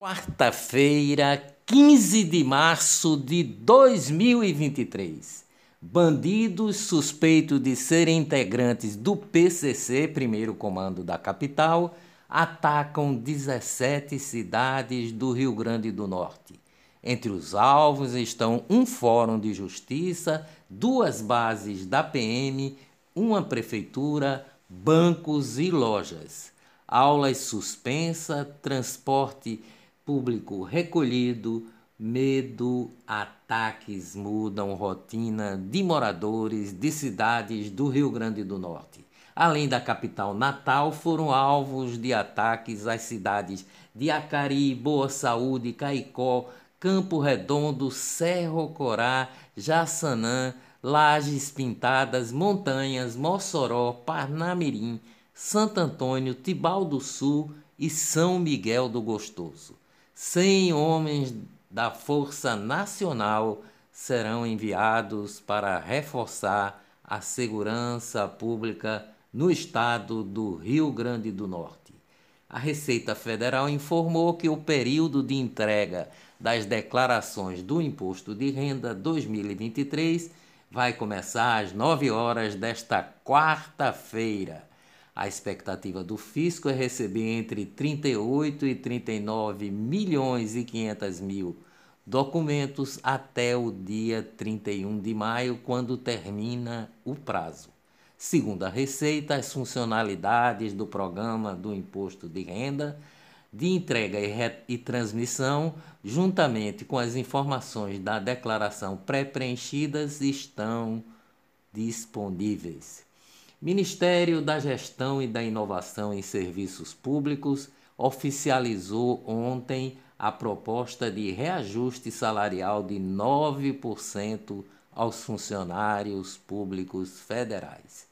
Quarta-feira, 15 de março de 2023. Bandidos suspeitos de serem integrantes do PCC, primeiro comando da capital, atacam 17 cidades do Rio Grande do Norte. Entre os alvos estão um fórum de justiça, duas bases da PM, uma prefeitura, bancos e lojas. Aulas suspensa, transporte público recolhido, medo, ataques mudam rotina de moradores de cidades do Rio Grande do Norte. Além da capital Natal, foram alvos de ataques às cidades de Acari, Boa Saúde, Caicó, Campo Redondo, Cerro Corá, Jaçanã, Lajes Pintadas, Montanhas, Mossoró, Parnamirim, Santo Antônio, Tibau do Sul e São Miguel do Gostoso. 100 homens da Força Nacional serão enviados para reforçar a segurança pública no estado do Rio Grande do Norte. A Receita Federal informou que o período de entrega das declarações do Imposto de Renda 2023 vai começar às 9 horas desta quarta-feira. A expectativa do fisco é receber entre 38 e 39 milhões e 500 mil documentos até o dia 31 de maio, quando termina o prazo. Segundo a Receita, as funcionalidades do programa do Imposto de Renda de entrega e, e transmissão, juntamente com as informações da declaração pré-preenchidas, estão disponíveis. Ministério da Gestão e da Inovação em Serviços Públicos oficializou ontem a proposta de reajuste salarial de 9% aos funcionários públicos federais.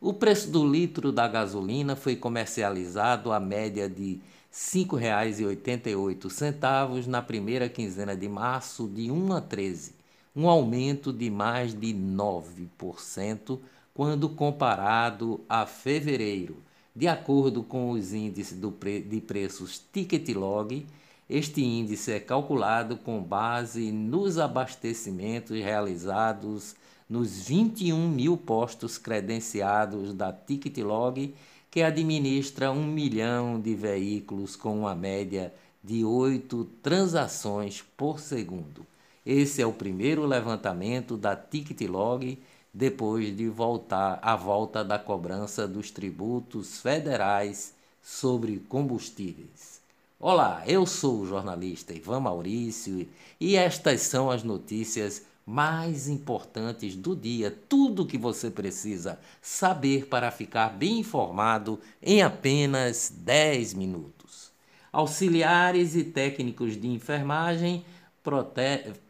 O preço do litro da gasolina foi comercializado à média de R$ 5,88 na primeira quinzena de março de 1 a 13, um aumento de mais de 9% quando comparado a fevereiro. De acordo com os índices pre de preços Ticket-Log, este índice é calculado com base nos abastecimentos realizados nos 21 mil postos credenciados da Ticket-Log, que administra um milhão de veículos com uma média de oito transações por segundo. Esse é o primeiro levantamento da Ticket-Log depois de voltar à volta da cobrança dos tributos federais sobre combustíveis. Olá, eu sou o jornalista Ivan Maurício e estas são as notícias mais importantes do dia, tudo o que você precisa saber para ficar bem informado em apenas 10 minutos. Auxiliares e técnicos de enfermagem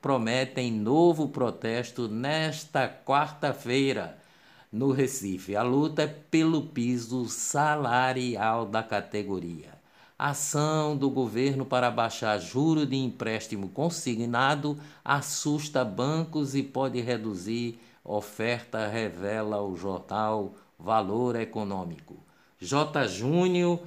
prometem novo protesto nesta quarta-feira no Recife. A luta é pelo piso salarial da categoria. ação do governo para baixar juro de empréstimo consignado assusta bancos e pode reduzir oferta, revela o jornal Valor Econômico. J. Júnior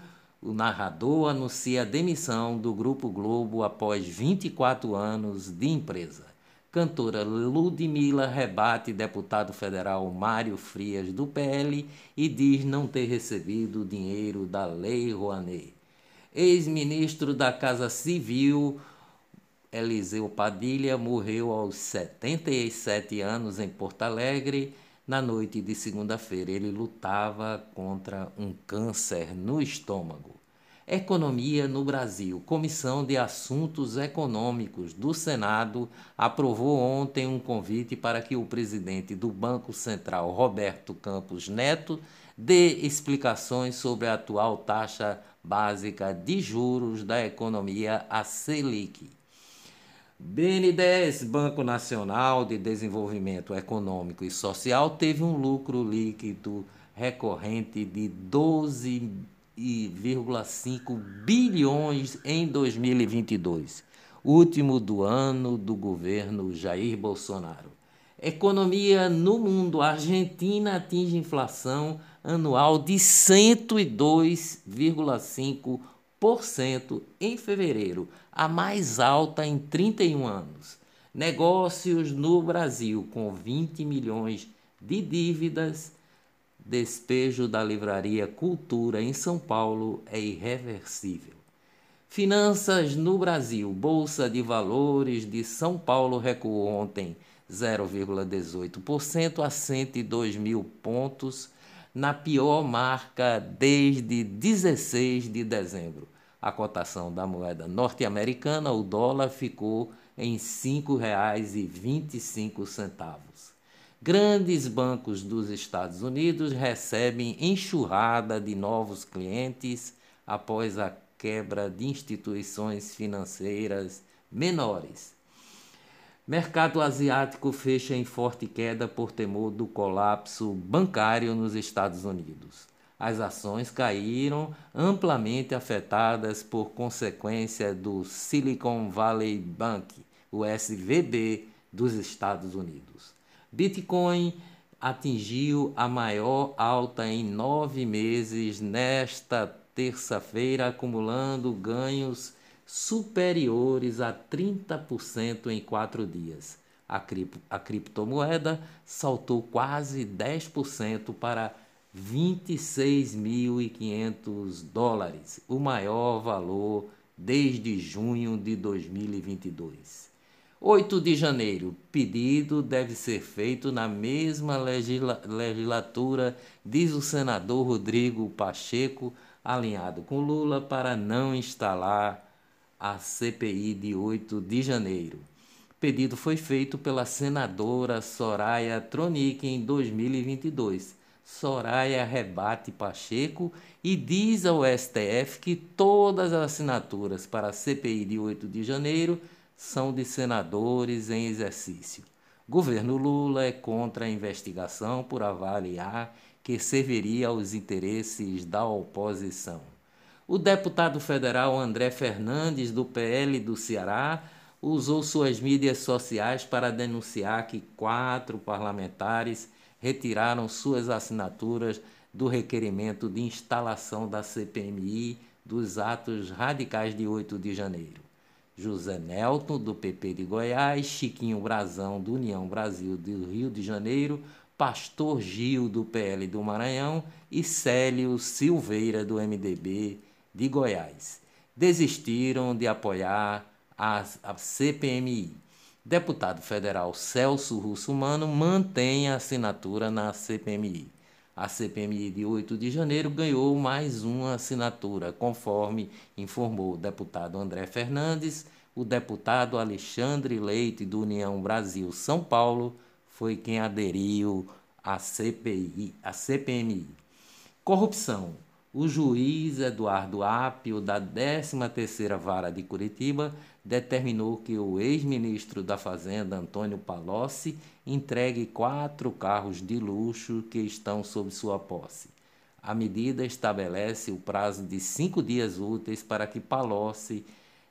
o narrador anuncia a demissão do Grupo Globo após 24 anos de empresa. Cantora Ludmilla rebate deputado federal Mário Frias do PL e diz não ter recebido o dinheiro da Lei Rouanet. Ex-ministro da Casa Civil Eliseu Padilha morreu aos 77 anos em Porto Alegre na noite de segunda-feira. Ele lutava contra um câncer no estômago. Economia no Brasil. Comissão de Assuntos Econômicos do Senado aprovou ontem um convite para que o presidente do Banco Central, Roberto Campos Neto, dê explicações sobre a atual taxa básica de juros da economia, a Selic. BNDES, Banco Nacional de Desenvolvimento Econômico e Social, teve um lucro líquido recorrente de 12 1,5 bilhões em 2022, último do ano do governo Jair Bolsonaro. Economia no mundo, a Argentina atinge inflação anual de 102,5%. Em fevereiro, a mais alta em 31 anos. Negócios no Brasil com 20 milhões de dívidas. Despejo da livraria Cultura em São Paulo é irreversível. Finanças no Brasil. Bolsa de Valores de São Paulo recuou ontem 0,18% a 102 mil pontos, na pior marca desde 16 de dezembro. A cotação da moeda norte-americana, o dólar, ficou em R$ 5,25. Grandes bancos dos Estados Unidos recebem enxurrada de novos clientes após a quebra de instituições financeiras menores. Mercado asiático fecha em forte queda por temor do colapso bancário nos Estados Unidos. As ações caíram amplamente afetadas por consequência do Silicon Valley Bank, o SVB dos Estados Unidos. Bitcoin atingiu a maior alta em nove meses nesta terça-feira, acumulando ganhos superiores a 30% em quatro dias. A, cripto, a criptomoeda saltou quase 10% para 26.500 dólares, o maior valor desde junho de 2022. 8 de janeiro. Pedido deve ser feito na mesma legisla legislatura, diz o senador Rodrigo Pacheco, alinhado com Lula, para não instalar a CPI de 8 de janeiro. Pedido foi feito pela senadora Soraya Tronic em 2022. Soraya rebate Pacheco e diz ao STF que todas as assinaturas para a CPI de 8 de janeiro são de senadores em exercício. Governo Lula é contra a investigação por avaliar que serviria aos interesses da oposição. O deputado federal André Fernandes, do PL do Ceará, usou suas mídias sociais para denunciar que quatro parlamentares retiraram suas assinaturas do requerimento de instalação da CPMI dos atos radicais de 8 de janeiro. José Nelton, do PP de Goiás, Chiquinho Brazão, do União Brasil do Rio de Janeiro, Pastor Gil, do PL do Maranhão e Célio Silveira, do MDB de Goiás. Desistiram de apoiar a, a CPMI. Deputado federal Celso Russomano mantém a assinatura na CPMI. A CPMI de 8 de janeiro ganhou mais uma assinatura, conforme informou o deputado André Fernandes. O deputado Alexandre Leite, do União Brasil São Paulo, foi quem aderiu à CPI, à CPMI. Corrupção. O juiz Eduardo Apio, da 13ª Vara de Curitiba, determinou que o ex-ministro da Fazenda, Antônio Palocci, entregue quatro carros de luxo que estão sob sua posse. A medida estabelece o prazo de cinco dias úteis para que Palocci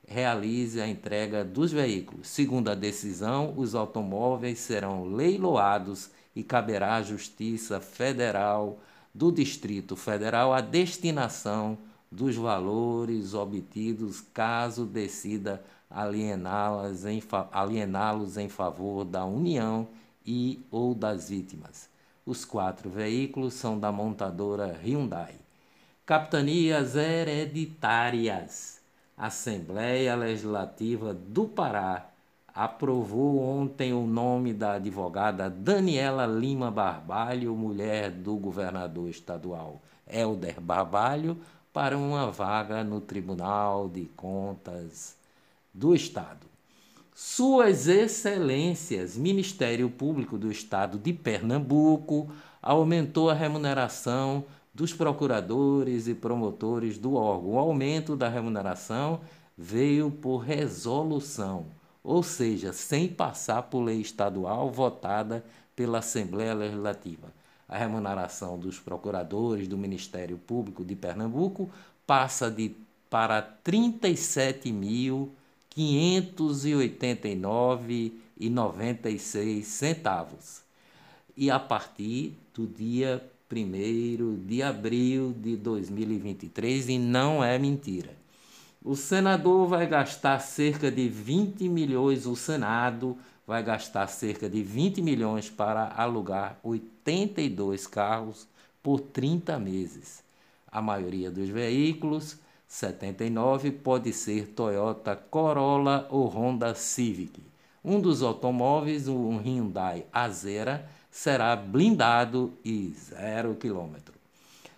realize a entrega dos veículos. Segundo a decisão, os automóveis serão leiloados e caberá à Justiça Federal do Distrito Federal a destinação dos valores obtidos caso decida aliená-los em, aliená em favor da União e ou das vítimas. Os quatro veículos são da montadora Hyundai. Capitanias hereditárias. Assembleia Legislativa do Pará aprovou ontem o nome da advogada Daniela Lima Barbalho, mulher do governador estadual Helder Barbalho, para uma vaga no Tribunal de Contas do Estado. Suas Excelências, Ministério Público do Estado de Pernambuco, aumentou a remuneração dos procuradores e promotores do órgão. O aumento da remuneração veio por resolução, ou seja, sem passar por lei estadual votada pela Assembleia Legislativa. A remuneração dos procuradores do Ministério Público de Pernambuco passa de para 37 mil 589,96 centavos. E a partir do dia 1 de abril de 2023, e não é mentira. O senador vai gastar cerca de 20 milhões, o Senado vai gastar cerca de 20 milhões para alugar 82 carros por 30 meses. A maioria dos veículos, 79, pode ser Toyota Corolla ou Honda Civic. Um dos automóveis, um Hyundai Azera, será blindado e zero quilômetro.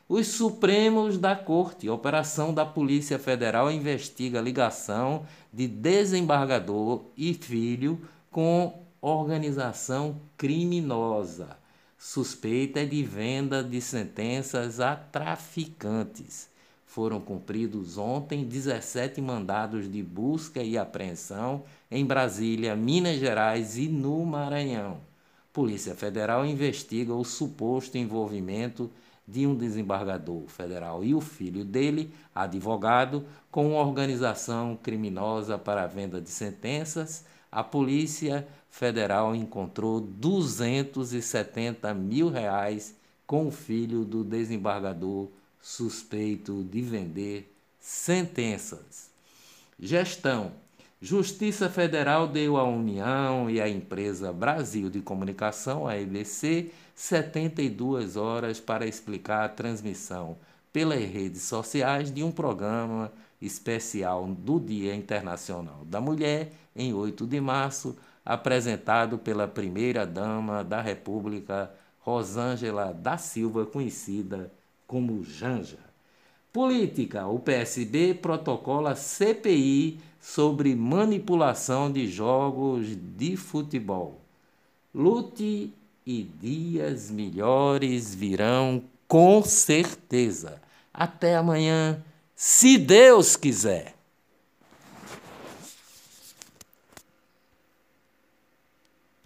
Os Supremos da Corte, operação da Polícia Federal investiga ligação de desembargador e filho com organização criminosa, suspeita de venda de sentenças a traficantes. Foram cumpridos ontem 17 mandados de busca e apreensão em Brasília, Minas Gerais e no Maranhão. Polícia Federal investiga o suposto envolvimento de um desembargador federal e o filho dele, advogado, com uma organização criminosa para a venda de sentenças, a Polícia Federal encontrou 270 mil reais com o filho do desembargador suspeito de vender sentenças. Gestão. Justiça Federal deu à União e à empresa Brasil de Comunicação, a EBC, 72 horas para explicar a transmissão pelas redes sociais de um programa especial do Dia Internacional da Mulher, em 8 de março, apresentado pela primeira-dama da República, Rosângela da Silva, conhecida como Janja. Política: o PSB protocola CPI sobre manipulação de jogos de futebol. Lute e dias melhores virão com certeza. Até amanhã, se Deus quiser.